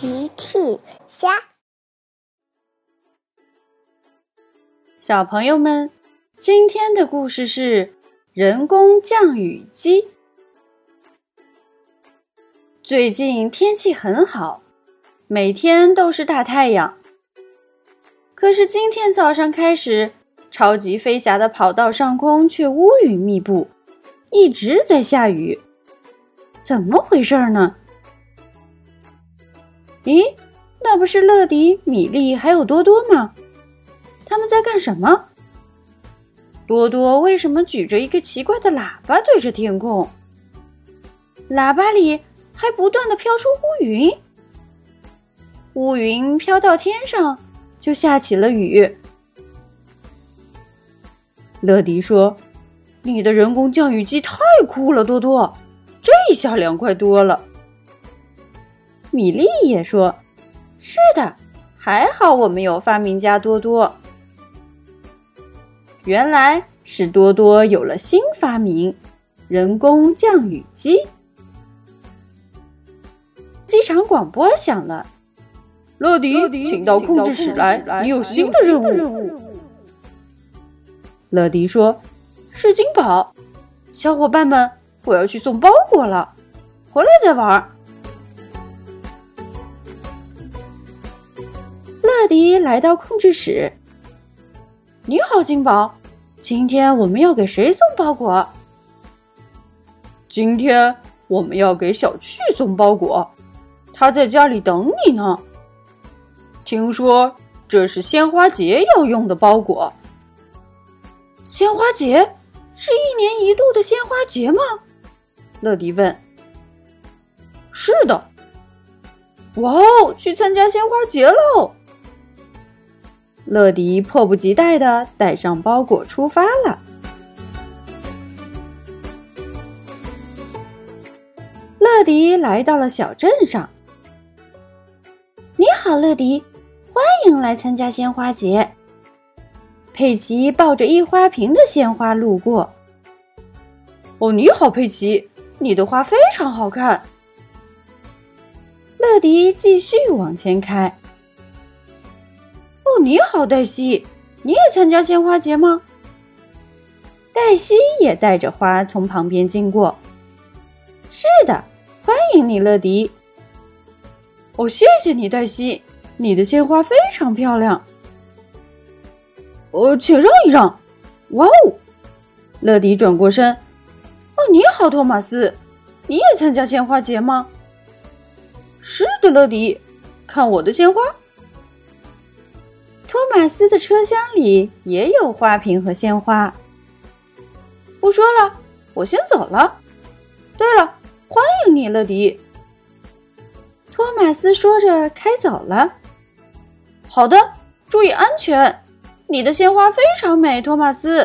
奇趣虾，小朋友们，今天的故事是人工降雨机。最近天气很好，每天都是大太阳。可是今天早上开始，超级飞侠的跑道上空却乌云密布，一直在下雨。怎么回事呢？咦，那不是乐迪、米粒还有多多吗？他们在干什么？多多为什么举着一个奇怪的喇叭对着天空？喇叭里还不断的飘出乌云，乌云飘到天上，就下起了雨。乐迪说：“你的人工降雨机太酷了，多多，这下凉快多了。”米莉也说：“是的，还好我们有发明家多多。原来是多多有了新发明——人工降雨机。”机场广播响了：“乐迪，请到控制室来，你有新的任务。”乐迪说：“是金宝，小伙伴们，我要去送包裹了，回来再玩。”迪来到控制室。你好，金宝，今天我们要给谁送包裹？今天我们要给小趣送包裹，他在家里等你呢。听说这是鲜花节要用的包裹。鲜花节是一年一度的鲜花节吗？乐迪问。是的。哇哦，去参加鲜花节喽！乐迪迫不及待的带上包裹出发了。乐迪来到了小镇上。你好，乐迪，欢迎来参加鲜花节。佩奇抱着一花瓶的鲜花路过。哦，你好，佩奇，你的花非常好看。乐迪继续往前开。你好，黛西，你也参加鲜花节吗？黛西也带着花从旁边经过。是的，欢迎你，乐迪。哦，谢谢你，黛西，你的鲜花非常漂亮。哦，请让一让。哇哦，乐迪转过身。哦，你好，托马斯，你也参加鲜花节吗？是的，乐迪，看我的鲜花。马斯的车厢里也有花瓶和鲜花。不说了，我先走了。对了，欢迎你，乐迪。托马斯说着开走了。好的，注意安全。你的鲜花非常美，托马斯。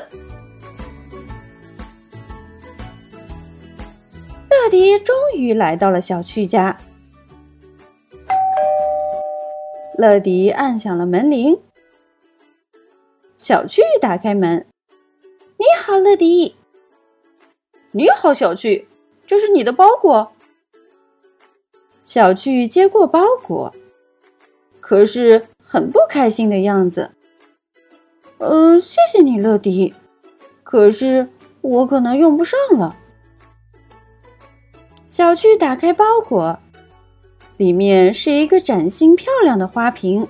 乐迪终于来到了小区家。乐迪按响了门铃。小趣打开门，你好，乐迪。你好，小趣，这是你的包裹。小趣接过包裹，可是很不开心的样子。呃，谢谢你，乐迪，可是我可能用不上了。小趣打开包裹，里面是一个崭新漂亮的花瓶。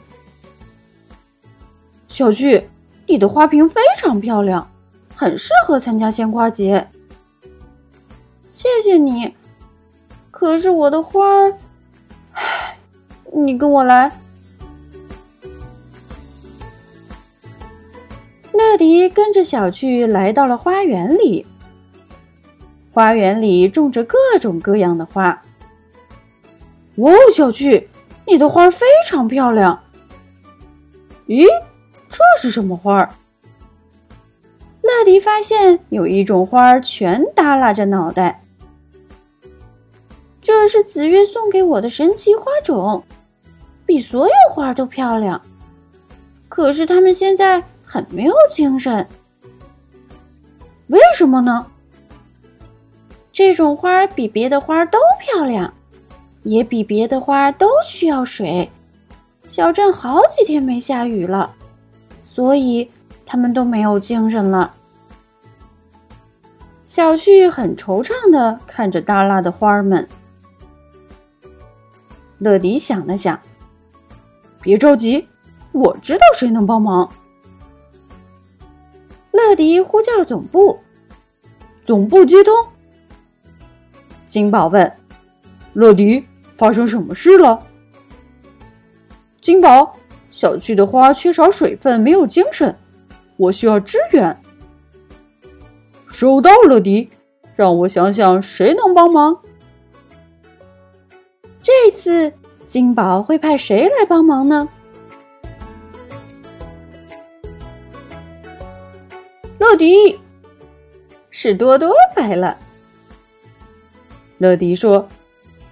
小趣。你的花瓶非常漂亮，很适合参加鲜花节。谢谢你，可是我的花儿，唉，你跟我来。乐迪跟着小趣来到了花园里，花园里种着各种各样的花。哇，小趣，你的花非常漂亮。咦？这是什么花儿？乐迪发现有一种花儿全耷拉着脑袋。这是紫月送给我的神奇花种，比所有花都漂亮。可是它们现在很没有精神，为什么呢？这种花比别的花都漂亮，也比别的花都需要水。小镇好几天没下雨了，所以他们都没有精神了。小旭很惆怅的看着耷拉的花儿们。乐迪想了想，别着急，我知道谁能帮忙。乐迪呼叫总部，总部接通。金宝问：“乐迪，发生什么事了？”金宝，小区的花缺少水分，没有精神，我需要支援。收到，乐迪，让我想想谁能帮忙。这次金宝会派谁来帮忙呢？乐迪，是多多来了。乐迪说：“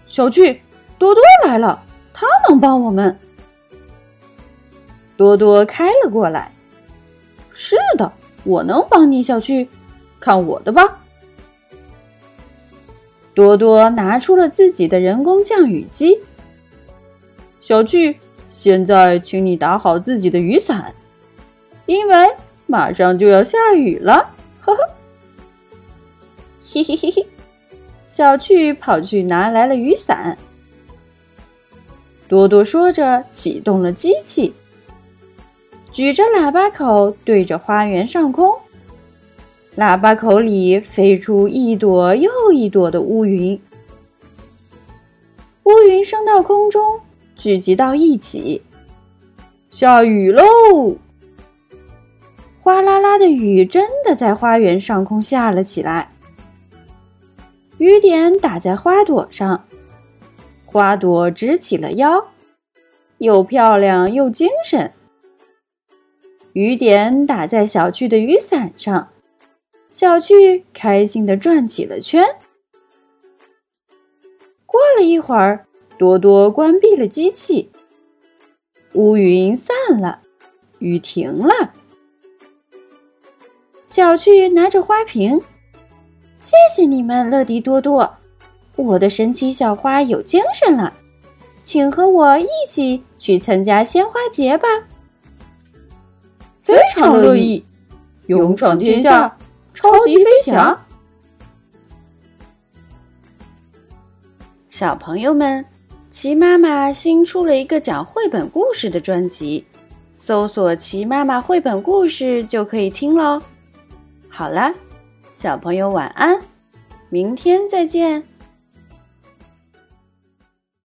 小趣，多多来了，他能帮我们。”多多开了过来。是的，我能帮你，小趣，看我的吧。多多拿出了自己的人工降雨机。小趣，现在请你打好自己的雨伞，因为马上就要下雨了。呵呵，嘿嘿嘿嘿。小趣跑去拿来了雨伞。多多说着，启动了机器，举着喇叭口对着花园上空。喇叭口里飞出一朵又一朵的乌云，乌云升到空中，聚集到一起。下雨喽！哗啦啦的雨真的在花园上空下了起来，雨点打在花朵上，花朵直起了腰，又漂亮又精神。雨点打在小趣的雨伞上。小趣开心的转起了圈。过了一会儿，多多关闭了机器，乌云散了，雨停了。小趣拿着花瓶，谢谢你们，乐迪多多，我的神奇小花有精神了，请和我一起去参加鲜花节吧。非常乐意，勇闯天下。超级飞侠，小朋友们，齐妈妈新出了一个讲绘本故事的专辑，搜索“齐妈妈绘本故事”就可以听喽。好啦，小朋友晚安，明天再见。